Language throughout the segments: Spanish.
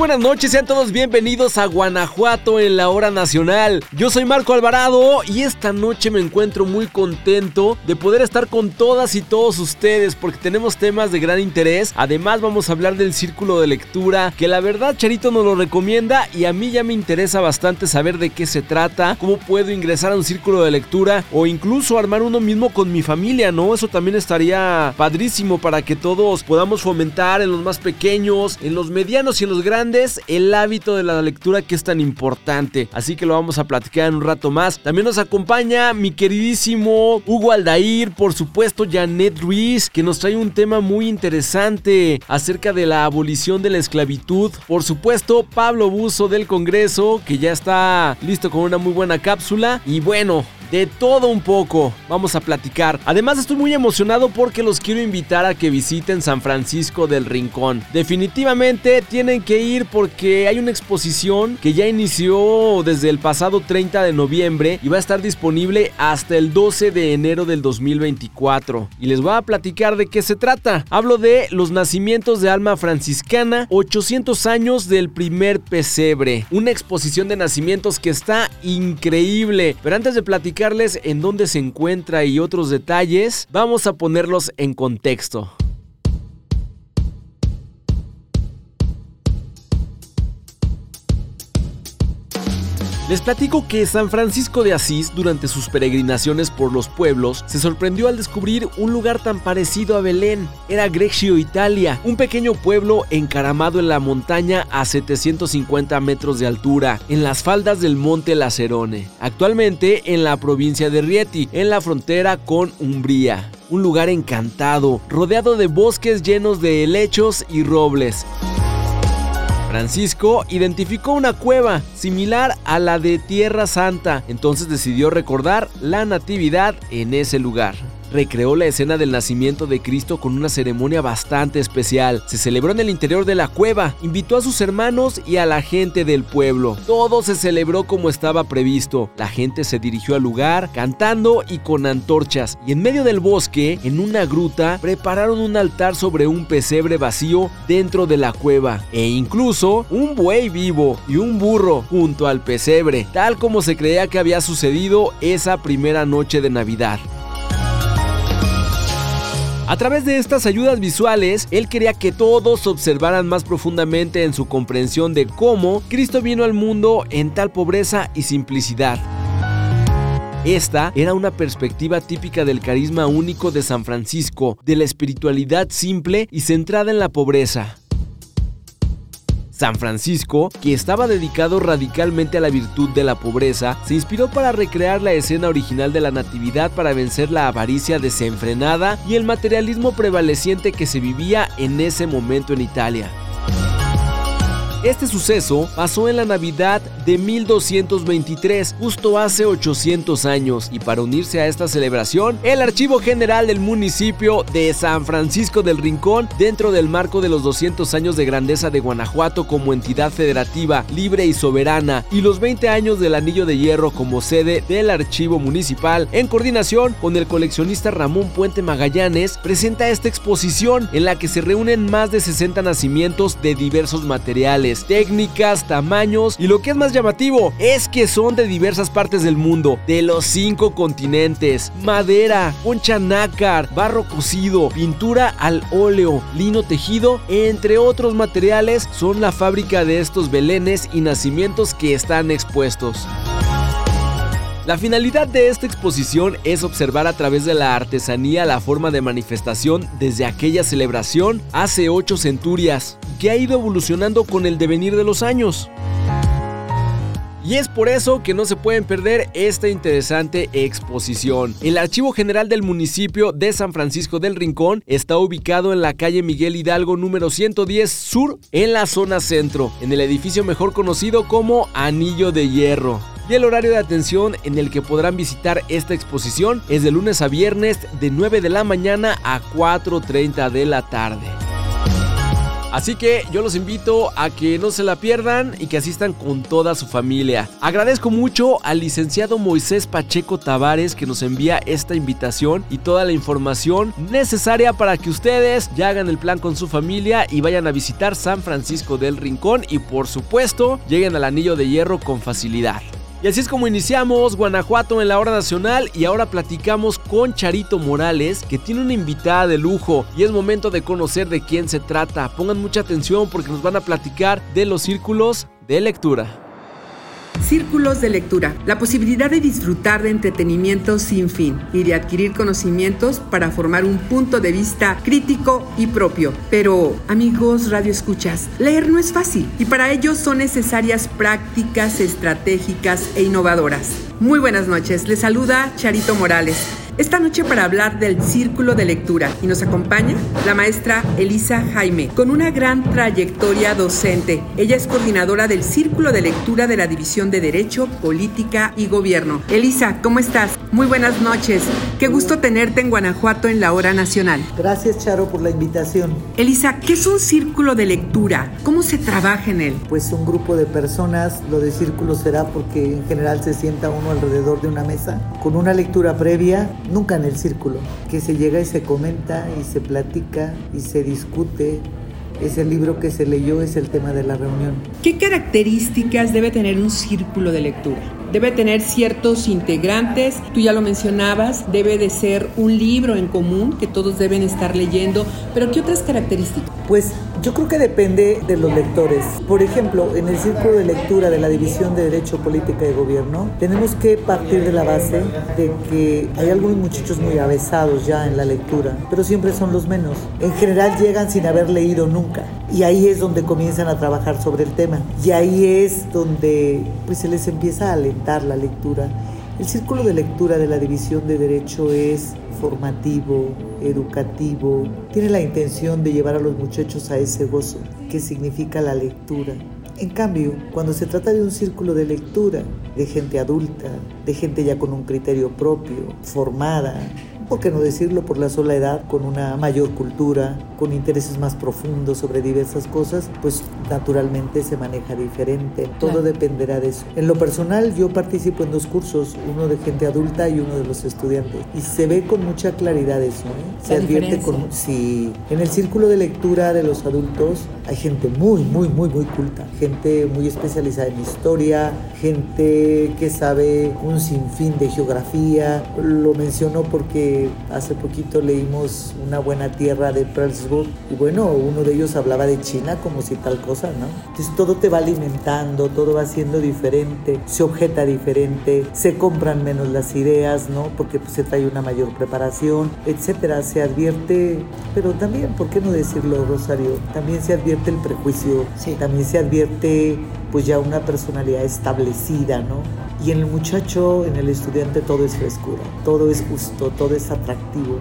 buenas noches, sean todos bienvenidos a Guanajuato en la hora nacional. Yo soy Marco Alvarado y esta noche me encuentro muy contento de poder estar con todas y todos ustedes porque tenemos temas de gran interés. Además vamos a hablar del círculo de lectura que la verdad Charito nos lo recomienda y a mí ya me interesa bastante saber de qué se trata, cómo puedo ingresar a un círculo de lectura o incluso armar uno mismo con mi familia, ¿no? Eso también estaría padrísimo para que todos podamos fomentar en los más pequeños, en los medianos y en los grandes el hábito de la lectura que es tan importante. Así que lo vamos a platicar en un rato más. También nos acompaña mi queridísimo Hugo Aldair, por supuesto Janet Ruiz, que nos trae un tema muy interesante acerca de la abolición de la esclavitud. Por supuesto, Pablo Buzo del Congreso, que ya está listo con una muy buena cápsula. Y bueno, de todo un poco vamos a platicar. Además estoy muy emocionado porque los quiero invitar a que visiten San Francisco del Rincón. Definitivamente tienen que ir porque hay una exposición que ya inició desde el pasado 30 de noviembre y va a estar disponible hasta el 12 de enero del 2024. Y les voy a platicar de qué se trata. Hablo de los nacimientos de alma franciscana, 800 años del primer pesebre. Una exposición de nacimientos que está increíble. Pero antes de platicar en dónde se encuentra y otros detalles, vamos a ponerlos en contexto. Les platico que San Francisco de Asís, durante sus peregrinaciones por los pueblos, se sorprendió al descubrir un lugar tan parecido a Belén. Era Greccio, Italia, un pequeño pueblo encaramado en la montaña a 750 metros de altura, en las faldas del monte Lacerone, actualmente en la provincia de Rieti, en la frontera con Umbría. Un lugar encantado, rodeado de bosques llenos de helechos y robles. Francisco identificó una cueva similar a la de Tierra Santa, entonces decidió recordar la Natividad en ese lugar recreó la escena del nacimiento de Cristo con una ceremonia bastante especial. Se celebró en el interior de la cueva, invitó a sus hermanos y a la gente del pueblo. Todo se celebró como estaba previsto. La gente se dirigió al lugar cantando y con antorchas. Y en medio del bosque, en una gruta, prepararon un altar sobre un pesebre vacío dentro de la cueva. E incluso un buey vivo y un burro junto al pesebre, tal como se creía que había sucedido esa primera noche de Navidad. A través de estas ayudas visuales, él quería que todos observaran más profundamente en su comprensión de cómo Cristo vino al mundo en tal pobreza y simplicidad. Esta era una perspectiva típica del carisma único de San Francisco, de la espiritualidad simple y centrada en la pobreza. San Francisco, que estaba dedicado radicalmente a la virtud de la pobreza, se inspiró para recrear la escena original de la Natividad para vencer la avaricia desenfrenada y el materialismo prevaleciente que se vivía en ese momento en Italia. Este suceso pasó en la Navidad de 1223, justo hace 800 años, y para unirse a esta celebración, el Archivo General del municipio de San Francisco del Rincón, dentro del marco de los 200 años de grandeza de Guanajuato como entidad federativa, libre y soberana, y los 20 años del Anillo de Hierro como sede del Archivo Municipal, en coordinación con el coleccionista Ramón Puente Magallanes, presenta esta exposición en la que se reúnen más de 60 nacimientos de diversos materiales técnicas, tamaños y lo que es más llamativo es que son de diversas partes del mundo, de los cinco continentes. Madera, concha nácar, barro cocido, pintura al óleo, lino tejido, entre otros materiales, son la fábrica de estos belenes y nacimientos que están expuestos. La finalidad de esta exposición es observar a través de la artesanía la forma de manifestación desde aquella celebración hace ocho centurias, que ha ido evolucionando con el devenir de los años. Y es por eso que no se pueden perder esta interesante exposición. El Archivo General del municipio de San Francisco del Rincón está ubicado en la calle Miguel Hidalgo número 110 Sur, en la zona centro, en el edificio mejor conocido como Anillo de Hierro y el horario de atención en el que podrán visitar esta exposición es de lunes a viernes de 9 de la mañana a 4.30 de la tarde. Así que yo los invito a que no se la pierdan y que asistan con toda su familia. Agradezco mucho al licenciado Moisés Pacheco Tavares que nos envía esta invitación y toda la información necesaria para que ustedes ya hagan el plan con su familia y vayan a visitar San Francisco del Rincón y por supuesto lleguen al anillo de hierro con facilidad. Y así es como iniciamos Guanajuato en la hora nacional y ahora platicamos con Charito Morales que tiene una invitada de lujo y es momento de conocer de quién se trata. Pongan mucha atención porque nos van a platicar de los círculos de lectura. Círculos de lectura, la posibilidad de disfrutar de entretenimiento sin fin y de adquirir conocimientos para formar un punto de vista crítico y propio. Pero, amigos Radio Escuchas, leer no es fácil y para ello son necesarias prácticas estratégicas e innovadoras. Muy buenas noches, les saluda Charito Morales esta noche para hablar del círculo de lectura y nos acompaña la maestra Elisa Jaime, con una gran trayectoria docente. Ella es coordinadora del círculo de lectura de la División de Derecho, Política y Gobierno. Elisa, ¿cómo estás? Muy buenas noches. Qué gusto tenerte en Guanajuato en la hora nacional. Gracias, Charo, por la invitación. Elisa, ¿qué es un círculo de lectura? ¿Cómo se trabaja en él? Pues un grupo de personas, lo de círculo será porque en general se sienta uno alrededor de una mesa con una lectura previa nunca en el círculo, que se llega y se comenta y se platica y se discute. Ese libro que se leyó es el tema de la reunión. ¿Qué características debe tener un círculo de lectura? Debe tener ciertos integrantes, tú ya lo mencionabas, debe de ser un libro en común que todos deben estar leyendo, pero ¿qué otras características? Pues yo creo que depende de los lectores. Por ejemplo, en el círculo de lectura de la División de Derecho, Política y Gobierno, tenemos que partir de la base de que hay algunos muchachos muy avesados ya en la lectura, pero siempre son los menos. En general llegan sin haber leído nunca. Y ahí es donde comienzan a trabajar sobre el tema. Y ahí es donde pues, se les empieza a alentar la lectura. El círculo de lectura de la División de Derecho es formativo, educativo, tiene la intención de llevar a los muchachos a ese gozo que significa la lectura. En cambio, cuando se trata de un círculo de lectura, de gente adulta, de gente ya con un criterio propio, formada, por qué no decirlo, por la sola edad, con una mayor cultura, con intereses más profundos sobre diversas cosas, pues naturalmente se maneja diferente. Todo dependerá de eso. En lo personal, yo participo en dos cursos, uno de gente adulta y uno de los estudiantes. Y se ve con mucha claridad eso. ¿eh? Se advierte con... Sí, en el círculo de lectura de los adultos hay gente muy, muy, muy, muy culta. Gente muy especializada en historia, gente que sabe un sinfín de geografía. Lo menciono porque hace poquito leímos Una buena tierra de Perlsburg y bueno, uno de ellos hablaba de China como si tal cosa, ¿no? Entonces todo te va alimentando, todo va siendo diferente, se objeta diferente, se compran menos las ideas, ¿no? Porque pues, se trae una mayor preparación, etcétera. Se advierte, pero también, ¿por qué no decirlo, Rosario? También se advierte el prejuicio, también se advierte pues ya una personalidad establecida, ¿no? Y en el muchacho, en el estudiante, todo es frescura, todo es justo, todo es atractivo.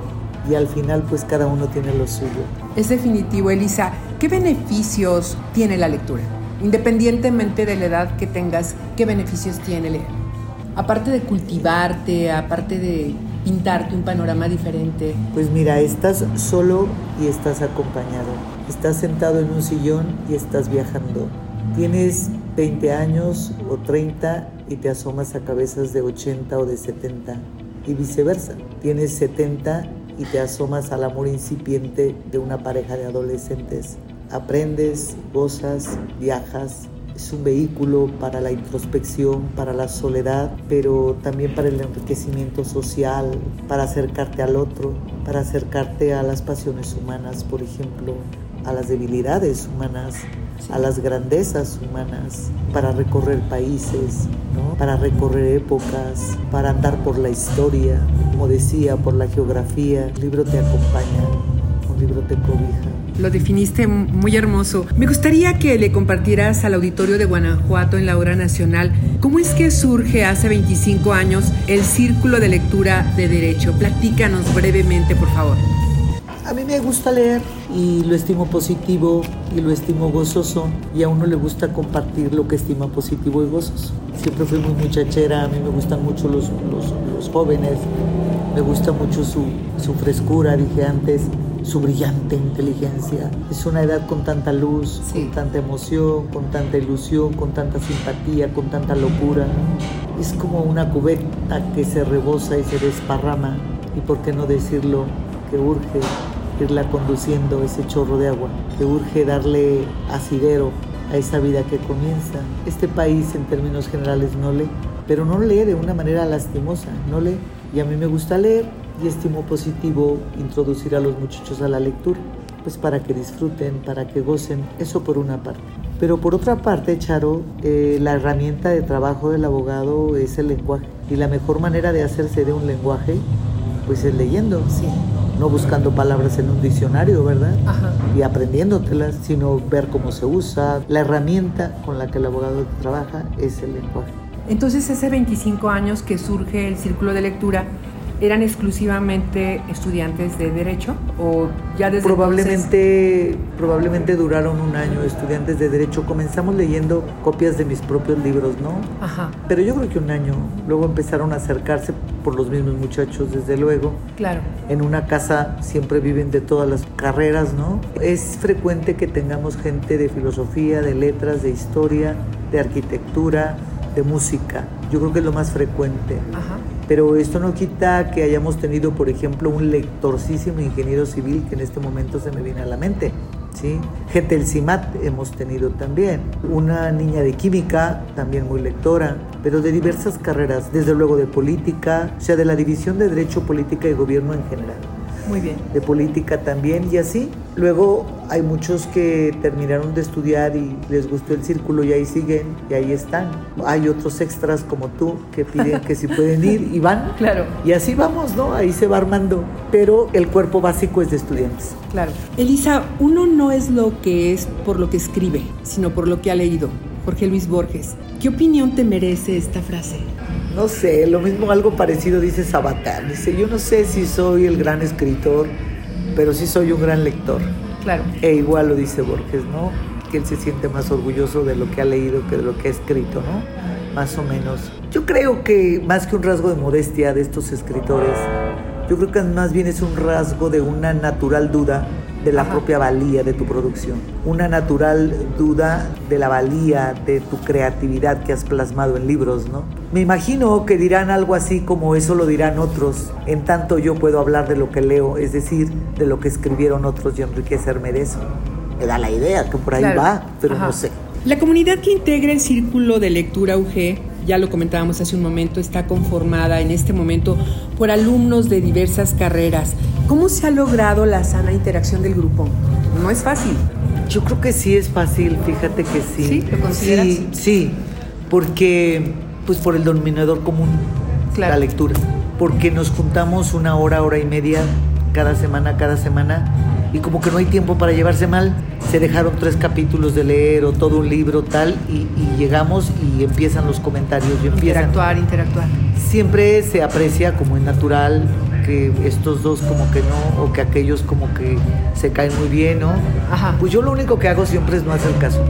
Y al final, pues cada uno tiene lo suyo. Es definitivo, Elisa. ¿Qué beneficios tiene la lectura? Independientemente de la edad que tengas, ¿qué beneficios tiene leer? Aparte de cultivarte, aparte de pintarte un panorama diferente. Pues mira, estás solo y estás acompañado. Estás sentado en un sillón y estás viajando. Tienes 20 años o 30 y te asomas a cabezas de 80 o de 70 y viceversa. Tienes 70 y te asomas al amor incipiente de una pareja de adolescentes. Aprendes, gozas, viajas. Es un vehículo para la introspección, para la soledad, pero también para el enriquecimiento social, para acercarte al otro, para acercarte a las pasiones humanas, por ejemplo, a las debilidades humanas, a las grandezas humanas, para recorrer países, para recorrer épocas, para andar por la historia, como decía, por la geografía. Un libro te acompaña, un libro te cobija. Lo definiste muy hermoso. Me gustaría que le compartieras al auditorio de Guanajuato en la hora nacional cómo es que surge hace 25 años el Círculo de Lectura de Derecho. Platícanos brevemente, por favor. A mí me gusta leer y lo estimo positivo y lo estimo gozoso y a uno le gusta compartir lo que estima positivo y gozoso. Siempre fui muy muchachera, a mí me gustan mucho los, los, los jóvenes, me gusta mucho su, su frescura, dije antes, su brillante inteligencia. Es una edad con tanta luz, con tanta emoción, con tanta ilusión, con tanta simpatía, con tanta locura. Es como una cubeta que se rebosa y se desparrama. Y por qué no decirlo, que urge irla conduciendo ese chorro de agua, que urge darle asidero a esa vida que comienza. Este país en términos generales no lee, pero no lee de una manera lastimosa, no lee. Y a mí me gusta leer y estimo positivo introducir a los muchachos a la lectura, pues para que disfruten, para que gocen, eso por una parte. Pero por otra parte, Charo, eh, la herramienta de trabajo del abogado es el lenguaje. Y la mejor manera de hacerse de un lenguaje, pues es leyendo. Sí no buscando palabras en un diccionario, ¿verdad? Ajá. Y aprendiéndotelas, sino ver cómo se usa. La herramienta con la que el abogado trabaja es el lenguaje. Entonces, hace 25 años que surge el círculo de lectura, ¿Eran exclusivamente estudiantes de derecho o ya desde probablemente probablemente duraron un año estudiantes de derecho. Comenzamos leyendo copias de mis propios libros, ¿no? Ajá. Pero yo creo que un año. Luego empezaron a acercarse por los mismos muchachos, desde luego. Claro. En una casa siempre viven de todas las carreras, ¿no? Es frecuente que tengamos gente de filosofía, de letras, de historia, de arquitectura, de música. Yo creo que es lo más frecuente. Ajá pero esto no quita que hayamos tenido, por ejemplo, un lectorcísimo ingeniero civil que en este momento se me viene a la mente. ¿sí? Gente del CIMAT hemos tenido también. Una niña de química, también muy lectora, pero de diversas carreras, desde luego de política, o sea, de la división de Derecho, Política y Gobierno en general. Muy bien. De política también y así. Luego hay muchos que terminaron de estudiar y les gustó el círculo y ahí siguen y ahí están. Hay otros extras como tú que piden que si pueden ir y van. Claro. Y así vamos, ¿no? Ahí se va armando. Pero el cuerpo básico es de estudiantes. Claro. Elisa, uno no es lo que es por lo que escribe, sino por lo que ha leído. Jorge Luis Borges. ¿Qué opinión te merece esta frase? No sé, lo mismo, algo parecido dice Sabatar. Dice, yo no sé si soy el gran escritor, pero sí soy un gran lector. Claro. E igual lo dice Borges, ¿no? Que él se siente más orgulloso de lo que ha leído que de lo que ha escrito, ¿no? Más o menos. Yo creo que más que un rasgo de modestia de estos escritores, yo creo que más bien es un rasgo de una natural duda de la propia valía de tu producción, una natural duda de la valía de tu creatividad que has plasmado en libros, ¿no? Me imagino que dirán algo así como eso lo dirán otros, en tanto yo puedo hablar de lo que leo, es decir, de lo que escribieron otros y enriquecerme de eso. Me da la idea que por ahí va, pero no sé. La comunidad que integra el círculo de lectura UG, ya lo comentábamos hace un momento, está conformada en este momento por alumnos de diversas carreras ¿Cómo se ha logrado la sana interacción del grupo? No es fácil. Yo creo que sí es fácil, fíjate que sí. ¿Sí? ¿Lo consideras? Sí, sí, porque pues por el denominador común, la lectura. Porque nos juntamos una hora, hora y media cada semana, cada semana, y como que no hay tiempo para llevarse mal, se dejaron tres capítulos de leer o todo un libro tal, y, llegamos y empiezan los comentarios. Y empiezan, interactuar, interactuar. Siempre se aprecia como es natural que estos dos como que no, o que aquellos como que se caen muy bien, ¿no? Ajá. Pues yo lo único que hago siempre es no hacer caso.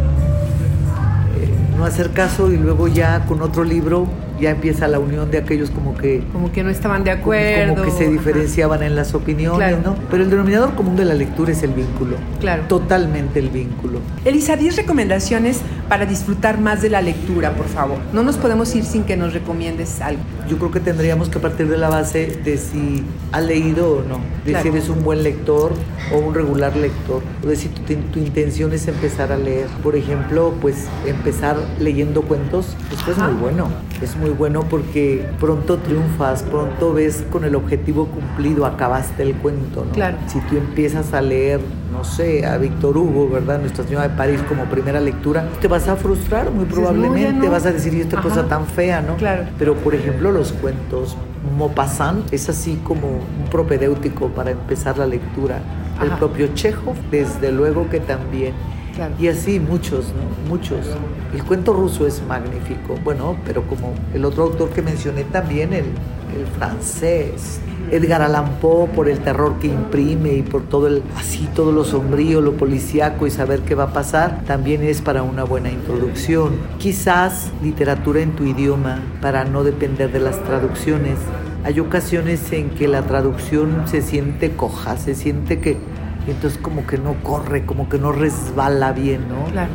No hacer caso y luego ya con otro libro ya empieza la unión de aquellos como que... Como que no estaban de acuerdo. Como, que se diferenciaban en las opiniones, ¿no? Pero el denominador común de la lectura es el vínculo. Claro. Totalmente el vínculo. Elisa, 10 recomendaciones para disfrutar más de la lectura, por favor. No nos podemos ir sin que nos recomiendes algo. Yo creo que tendríamos que partir de la base de si ha leído o no, de si eres un buen lector o un regular lector, o de si tu, tu intención es empezar a leer. Por ejemplo, pues empezar leyendo cuentos, esto es muy bueno, es muy bueno porque pronto triunfas, pronto ves con el objetivo cumplido, acabaste el cuento, ¿no? Claro. Si tú empiezas a leer, no sé, a Víctor Hugo, ¿verdad? Nuestra Señora de París como primera lectura, te vas a frustrar muy probablemente, vas a decir, y esta cosa tan fea, ¿no? Claro. Pero por ejemplo, los cuentos, Maupassant es así como un propedéutico para empezar la lectura. El propio Chekhov, desde luego que también. Y así muchos, ¿no? Muchos. El cuento ruso es magnífico, bueno, pero como el otro autor que mencioné también, el, el francés, Edgar Allan Poe por el terror que imprime y por todo el así todo lo sombrío, lo policíaco y saber qué va a pasar, también es para una buena introducción. Quizás literatura en tu idioma para no depender de las traducciones. Hay ocasiones en que la traducción se siente coja, se siente que entonces como que no corre, como que no resbala bien, ¿no? Claro.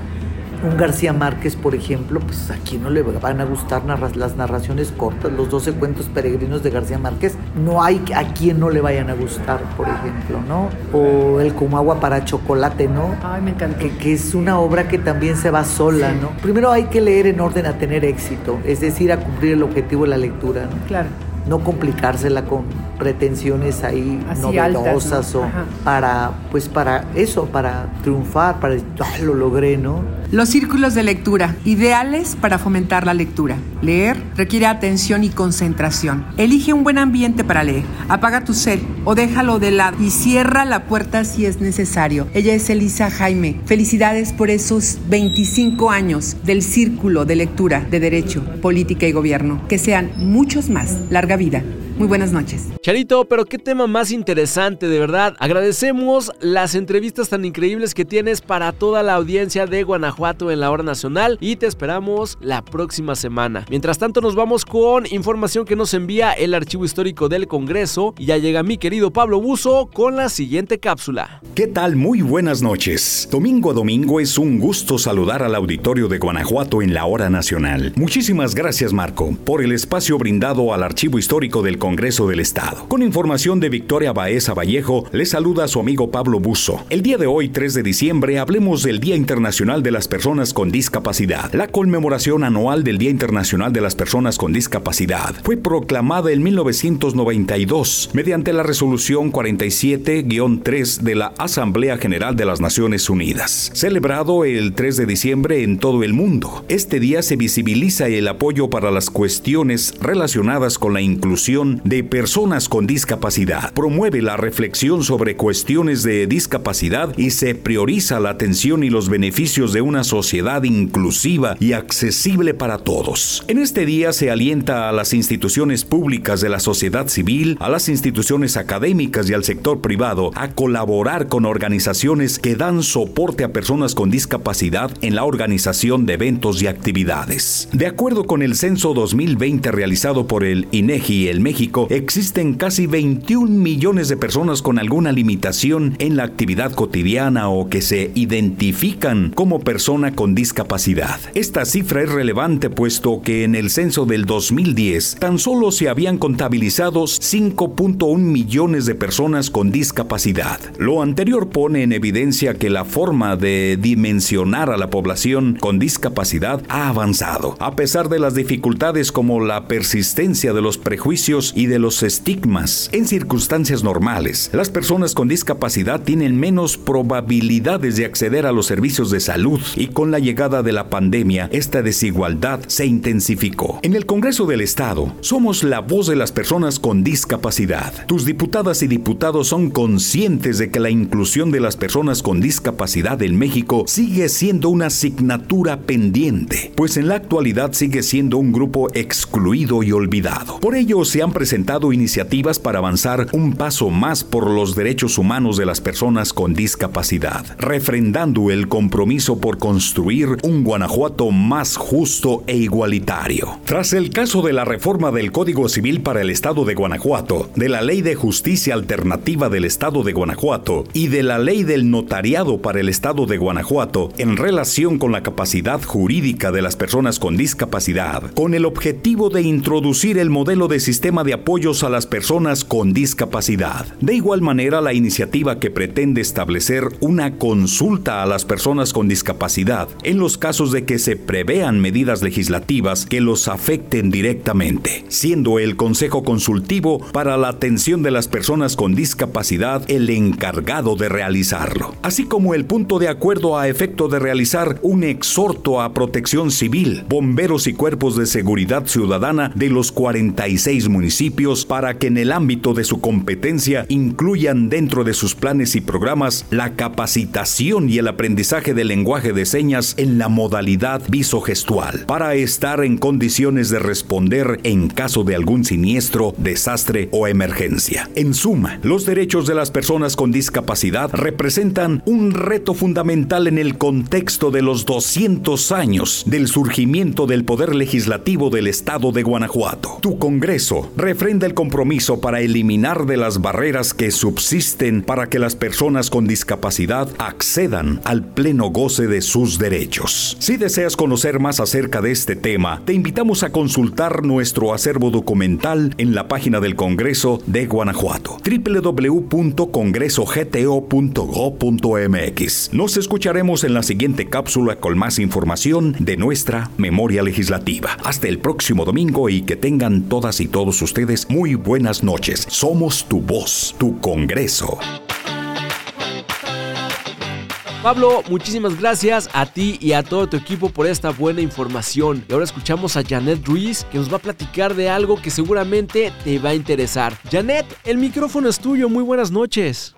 Un García Márquez, por ejemplo, pues aquí no le van a gustar las narraciones cortas, los 12 cuentos peregrinos de García Márquez, no hay a quien no le vayan a gustar, por ejemplo, ¿no? O el Como agua para chocolate, ¿no? Ay, me encanta. Que, es una obra que también se va sola, ¿no? Primero hay que leer en orden a tener éxito, es decir, a cumplir el objetivo de la lectura, ¿no? Claro no complicársela con pretensiones ahí novedosas o para pues para eso, para triunfar, para ah, lo logré, ¿no? Los círculos de lectura, ideales para fomentar la lectura. Leer requiere atención y concentración. Elige un buen ambiente para leer. Apaga tu cel o déjalo de lado y cierra la puerta si es necesario. Ella es Elisa Jaime. Felicidades por esos 25 años del círculo de lectura de Derecho, Política y Gobierno. Que sean muchos más. Larga vida. Muy buenas noches. Charito, pero qué tema más interesante, de verdad. Agradecemos las entrevistas tan increíbles que tienes para toda la audiencia de Guanajuato en la hora nacional y te esperamos la próxima semana. Mientras tanto, nos vamos con información que nos envía el Archivo Histórico del Congreso y ya llega mi querido Pablo Buzo con la siguiente cápsula. ¿Qué tal? Muy buenas noches. Domingo a domingo es un gusto saludar al auditorio de Guanajuato en la hora nacional. Muchísimas gracias, Marco, por el espacio brindado al Archivo Histórico del Congreso del Estado. Con información de Victoria Baeza Vallejo, le saluda a su amigo Pablo Buzo. El día de hoy, 3 de diciembre, hablemos del Día Internacional de las Personas con Discapacidad. La conmemoración anual del Día Internacional de las Personas con Discapacidad fue proclamada en 1992 mediante la resolución 47-3 de la Asamblea General de las Naciones Unidas, celebrado el 3 de diciembre en todo el mundo. Este día se visibiliza el apoyo para las cuestiones relacionadas con la inclusión de personas con discapacidad. Promueve la reflexión sobre cuestiones de discapacidad y se prioriza la atención y los beneficios de una sociedad inclusiva y accesible para todos. En este día se alienta a las instituciones públicas de la sociedad civil, a las instituciones académicas y al sector privado a colaborar con organizaciones que dan soporte a personas con discapacidad en la organización de eventos y actividades. De acuerdo con el censo 2020 realizado por el INEGI, el México existen casi 21 millones de personas con alguna limitación en la actividad cotidiana o que se identifican como persona con discapacidad. Esta cifra es relevante puesto que en el censo del 2010 tan solo se habían contabilizado 5.1 millones de personas con discapacidad. Lo anterior pone en evidencia que la forma de dimensionar a la población con discapacidad ha avanzado, a pesar de las dificultades como la persistencia de los prejuicios y de los estigmas. En circunstancias normales, las personas con discapacidad tienen menos probabilidades de acceder a los servicios de salud y con la llegada de la pandemia, esta desigualdad se intensificó. En el Congreso del Estado, somos la voz de las personas con discapacidad. Tus diputadas y diputados son conscientes de que la inclusión de las personas con discapacidad en México sigue siendo una asignatura pendiente, pues en la actualidad sigue siendo un grupo excluido y olvidado. Por ello se han presentado iniciativas para avanzar un paso más por los derechos humanos de las personas con discapacidad, refrendando el compromiso por construir un Guanajuato más justo e igualitario. Tras el caso de la reforma del Código Civil para el Estado de Guanajuato, de la Ley de Justicia Alternativa del Estado de Guanajuato y de la Ley del Notariado para el Estado de Guanajuato en relación con la capacidad jurídica de las personas con discapacidad, con el objetivo de introducir el modelo de sistema de apoyos a las personas con discapacidad. De igual manera, la iniciativa que pretende establecer una consulta a las personas con discapacidad en los casos de que se prevean medidas legislativas que los afecten directamente, siendo el Consejo Consultivo para la Atención de las Personas con Discapacidad el encargado de realizarlo, así como el punto de acuerdo a efecto de realizar un exhorto a protección civil, bomberos y cuerpos de seguridad ciudadana de los 46 municipios para que en el ámbito de su competencia incluyan dentro de sus planes y programas la capacitación y el aprendizaje del lenguaje de señas en la modalidad visogestual para estar en condiciones de responder en caso de algún siniestro, desastre o emergencia. En suma, los derechos de las personas con discapacidad representan un reto fundamental en el contexto de los 200 años del surgimiento del poder legislativo del estado de Guanajuato. Tu Congreso refrenda el compromiso para eliminar de las barreras que subsisten para que las personas con discapacidad accedan al pleno goce de sus derechos. Si deseas conocer más acerca de este tema, te invitamos a consultar nuestro acervo documental en la página del Congreso de Guanajuato, www.congresogto.go.mx. Nos escucharemos en la siguiente cápsula con más información de nuestra memoria legislativa. Hasta el próximo domingo y que tengan todas y todos ustedes muy buenas noches. Somos tu voz, tu Congreso. Pablo, muchísimas gracias a ti y a todo tu equipo por esta buena información. Y ahora escuchamos a Janet Ruiz que nos va a platicar de algo que seguramente te va a interesar. Janet, el micrófono es tuyo. Muy buenas noches.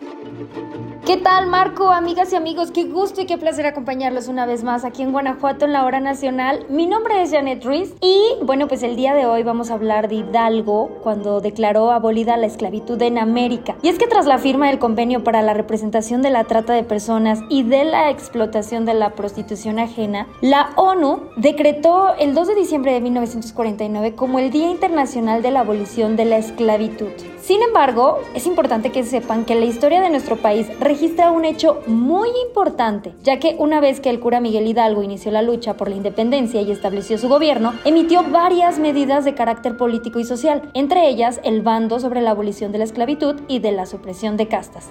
¿Qué tal, Marco? Amigas y amigos, qué gusto y qué placer acompañarlos una vez más aquí en Guanajuato en la hora nacional. Mi nombre es Janet Ruiz y, bueno, pues el día de hoy vamos a hablar de Hidalgo cuando declaró abolida la esclavitud en América. Y es que tras la firma del convenio para la representación de la trata de personas y de la explotación de la prostitución ajena, la ONU decretó el 2 de diciembre de 1949 como el Día Internacional de la Abolición de la Esclavitud. Sin embargo, es importante que sepan que la historia de nuestro país registra un hecho muy importante, ya que una vez que el cura Miguel Hidalgo inició la lucha por la independencia y estableció su gobierno, emitió varias medidas de carácter político y social, entre ellas el bando sobre la abolición de la esclavitud y de la supresión de castas.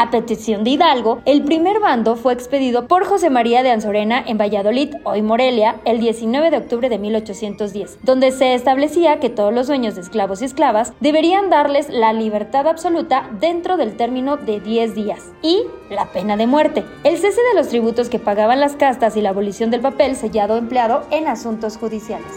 A petición de Hidalgo, el primer bando fue expedido por José María de Anzorena en Valladolid, hoy Morelia, el 19 de octubre de 1810, donde se establecía que todos los dueños de esclavos y esclavas deberían darles la libertad absoluta dentro del término de 10 días y la pena de muerte, el cese de los tributos que pagaban las castas y la abolición del papel sellado empleado en asuntos judiciales.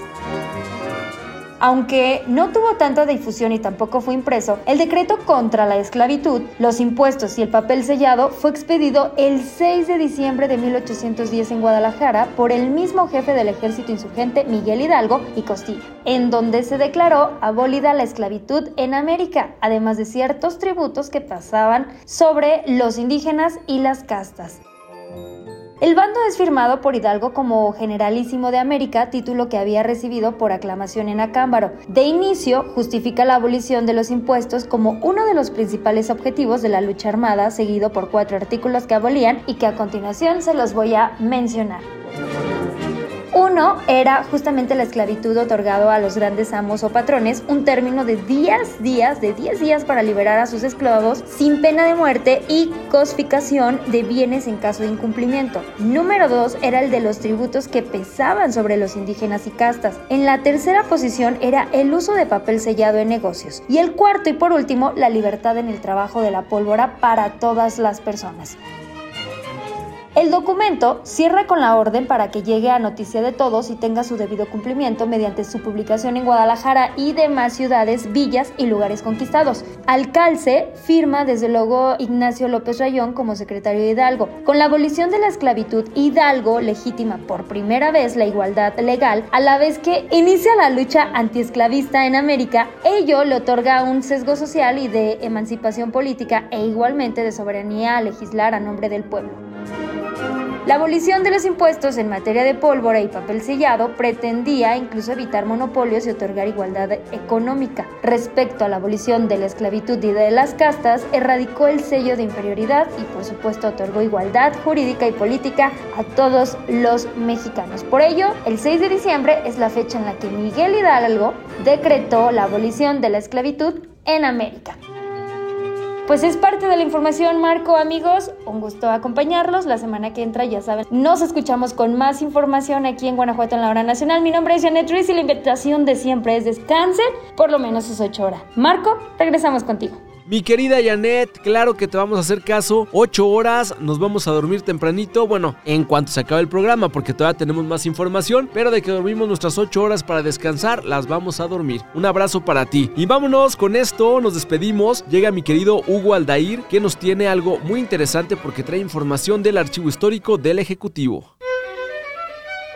Aunque no tuvo tanta difusión y tampoco fue impreso, el decreto contra la esclavitud, los impuestos y el papel sellado fue expedido el 6 de diciembre de 1810 en Guadalajara por el mismo jefe del ejército insurgente Miguel Hidalgo y Costilla, en donde se declaró abolida la esclavitud en América, además de ciertos tributos que pasaban sobre los indígenas y las castas. El bando es firmado por Hidalgo como Generalísimo de América, título que había recibido por aclamación en Acámbaro. De inicio, justifica la abolición de los impuestos como uno de los principales objetivos de la lucha armada, seguido por cuatro artículos que abolían y que a continuación se los voy a mencionar. Uno era justamente la esclavitud otorgado a los grandes amos o patrones, un término de 10 días, de 10 días para liberar a sus esclavos sin pena de muerte y cosificación de bienes en caso de incumplimiento. Número dos era el de los tributos que pesaban sobre los indígenas y castas. En la tercera posición era el uso de papel sellado en negocios. Y el cuarto y por último, la libertad en el trabajo de la pólvora para todas las personas. El documento cierra con la orden para que llegue a noticia de todos y tenga su debido cumplimiento mediante su publicación en Guadalajara y demás ciudades, villas y lugares conquistados. Alcalce firma desde luego Ignacio López Rayón como secretario de Hidalgo. Con la abolición de la esclavitud, Hidalgo legitima por primera vez la igualdad legal, a la vez que inicia la lucha antiesclavista en América. Ello le otorga un sesgo social y de emancipación política e igualmente de soberanía a legislar a nombre del pueblo. La abolición de los impuestos en materia de pólvora y papel sellado pretendía incluso evitar monopolios y otorgar igualdad económica. Respecto a la abolición de la esclavitud y de las castas, erradicó el sello de inferioridad y por supuesto otorgó igualdad jurídica y política a todos los mexicanos. Por ello, el 6 de diciembre es la fecha en la que Miguel Hidalgo decretó la abolición de la esclavitud en América. Pues es parte de la información, Marco, amigos. Un gusto acompañarlos. La semana que entra, ya saben, nos escuchamos con más información aquí en Guanajuato en la hora nacional. Mi nombre es Janet Ruiz y la invitación de siempre es descansen por lo menos sus ocho horas. Marco, regresamos contigo. Mi querida Janet, claro que te vamos a hacer caso. 8 horas, nos vamos a dormir tempranito. Bueno, en cuanto se acabe el programa, porque todavía tenemos más información. Pero de que dormimos nuestras 8 horas para descansar, las vamos a dormir. Un abrazo para ti. Y vámonos con esto, nos despedimos. Llega mi querido Hugo Aldair, que nos tiene algo muy interesante porque trae información del archivo histórico del Ejecutivo.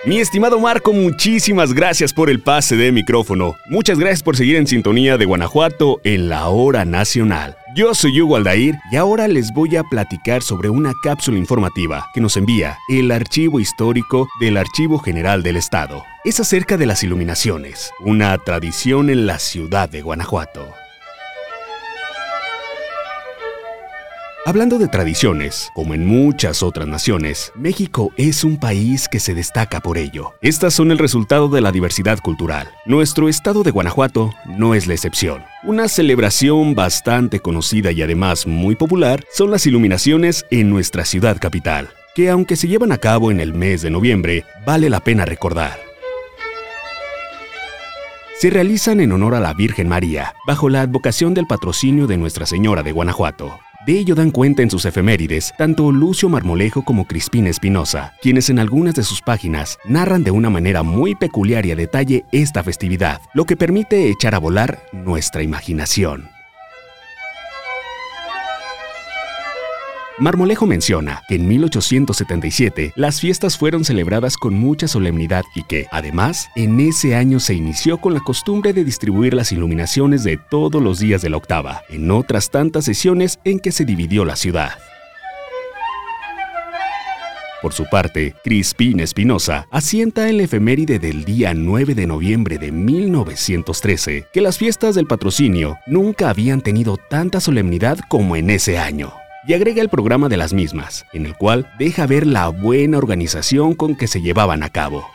Mi estimado Marco, muchísimas gracias por el pase de micrófono. Muchas gracias por seguir en sintonía de Guanajuato en la hora nacional. Yo soy Hugo Aldair y ahora les voy a platicar sobre una cápsula informativa que nos envía el Archivo Histórico del Archivo General del Estado. Es acerca de las iluminaciones, una tradición en la ciudad de Guanajuato. Hablando de tradiciones, como en muchas otras naciones, México es un país que se destaca por ello. Estas son el resultado de la diversidad cultural. Nuestro estado de Guanajuato no es la excepción. Una celebración bastante conocida y además muy popular son las iluminaciones en nuestra ciudad capital, que aunque se llevan a cabo en el mes de noviembre, vale la pena recordar se realizan en honor a la Virgen María, bajo la advocación del patrocinio de Nuestra Señora de Guanajuato. De ello dan cuenta en sus efemérides tanto Lucio Marmolejo como Crispín Espinosa, quienes en algunas de sus páginas narran de una manera muy peculiar y a detalle esta festividad, lo que permite echar a volar nuestra imaginación. Marmolejo menciona que en 1877 las fiestas fueron celebradas con mucha solemnidad y que, además, en ese año se inició con la costumbre de distribuir las iluminaciones de todos los días de la octava, en otras tantas sesiones en que se dividió la ciudad. Por su parte, Crispín Espinosa asienta en la efeméride del día 9 de noviembre de 1913 que las fiestas del patrocinio nunca habían tenido tanta solemnidad como en ese año y agrega el programa de las mismas, en el cual deja ver la buena organización con que se llevaban a cabo.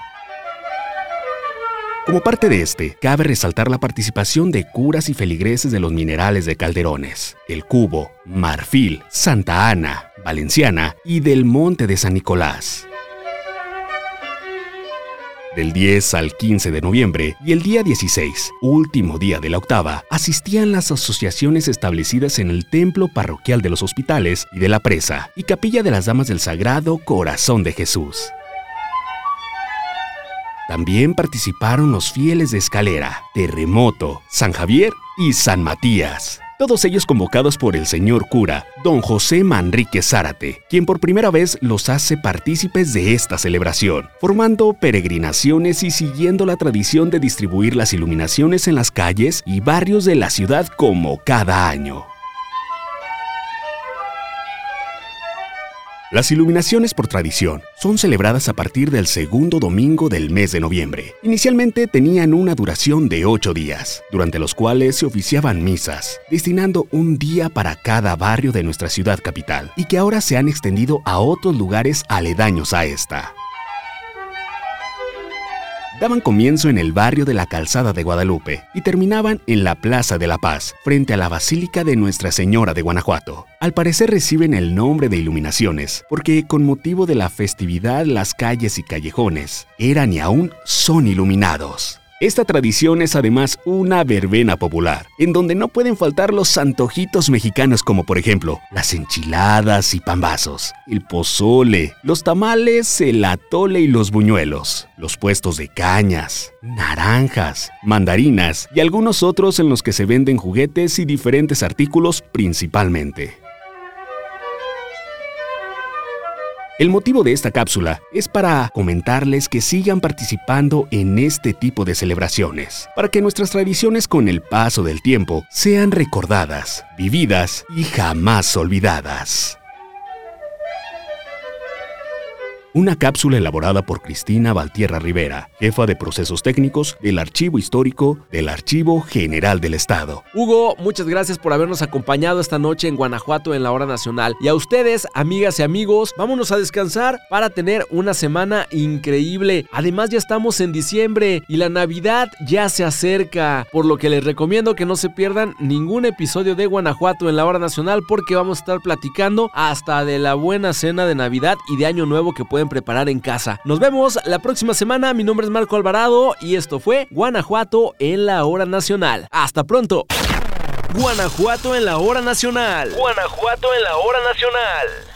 Como parte de este, cabe resaltar la participación de curas y feligreses de los minerales de Calderones, El Cubo, Marfil, Santa Ana, Valenciana y del Monte de San Nicolás del 10 al 15 de noviembre y el día 16, último día de la octava, asistían las asociaciones establecidas en el templo parroquial de los hospitales y de la presa y capilla de las Damas del Sagrado Corazón de Jesús. También participaron los fieles de Escalera, Terremoto, San Javier y San Matías todos ellos convocados por el señor cura, don José Manrique Zárate, quien por primera vez los hace partícipes de esta celebración, formando peregrinaciones y siguiendo la tradición de distribuir las iluminaciones en las calles y barrios de la ciudad como cada año. Las iluminaciones por tradición son celebradas a partir del segundo domingo del mes de noviembre. Inicialmente tenían una duración de ocho días, durante los cuales se oficiaban misas, destinando un día para cada barrio de nuestra ciudad capital, y que ahora se han extendido a otros lugares aledaños a esta daban comienzo en el barrio de la Calzada de Guadalupe y terminaban en la Plaza de la Paz, frente a la Basílica de Nuestra Señora de Guanajuato. Al parecer reciben el nombre de iluminaciones, porque con motivo de la festividad las calles y callejones eran y aún son iluminados. Esta tradición es además una verbena popular, en donde no pueden faltar los antojitos mexicanos como por ejemplo las enchiladas y pambazos, el pozole, los tamales, el atole y los buñuelos, los puestos de cañas, naranjas, mandarinas y algunos otros en los que se venden juguetes y diferentes artículos principalmente. El motivo de esta cápsula es para comentarles que sigan participando en este tipo de celebraciones, para que nuestras tradiciones con el paso del tiempo sean recordadas, vividas y jamás olvidadas. Una cápsula elaborada por Cristina Valtierra Rivera, jefa de procesos técnicos del Archivo Histórico del Archivo General del Estado. Hugo, muchas gracias por habernos acompañado esta noche en Guanajuato en la hora nacional. Y a ustedes, amigas y amigos, vámonos a descansar para tener una semana increíble. Además ya estamos en diciembre y la Navidad ya se acerca, por lo que les recomiendo que no se pierdan ningún episodio de Guanajuato en la hora nacional porque vamos a estar platicando hasta de la buena cena de Navidad y de Año Nuevo que pueden preparar en casa. Nos vemos la próxima semana. Mi nombre es Marco Alvarado y esto fue Guanajuato en la hora nacional. Hasta pronto. Guanajuato en la hora nacional. Guanajuato en la hora nacional.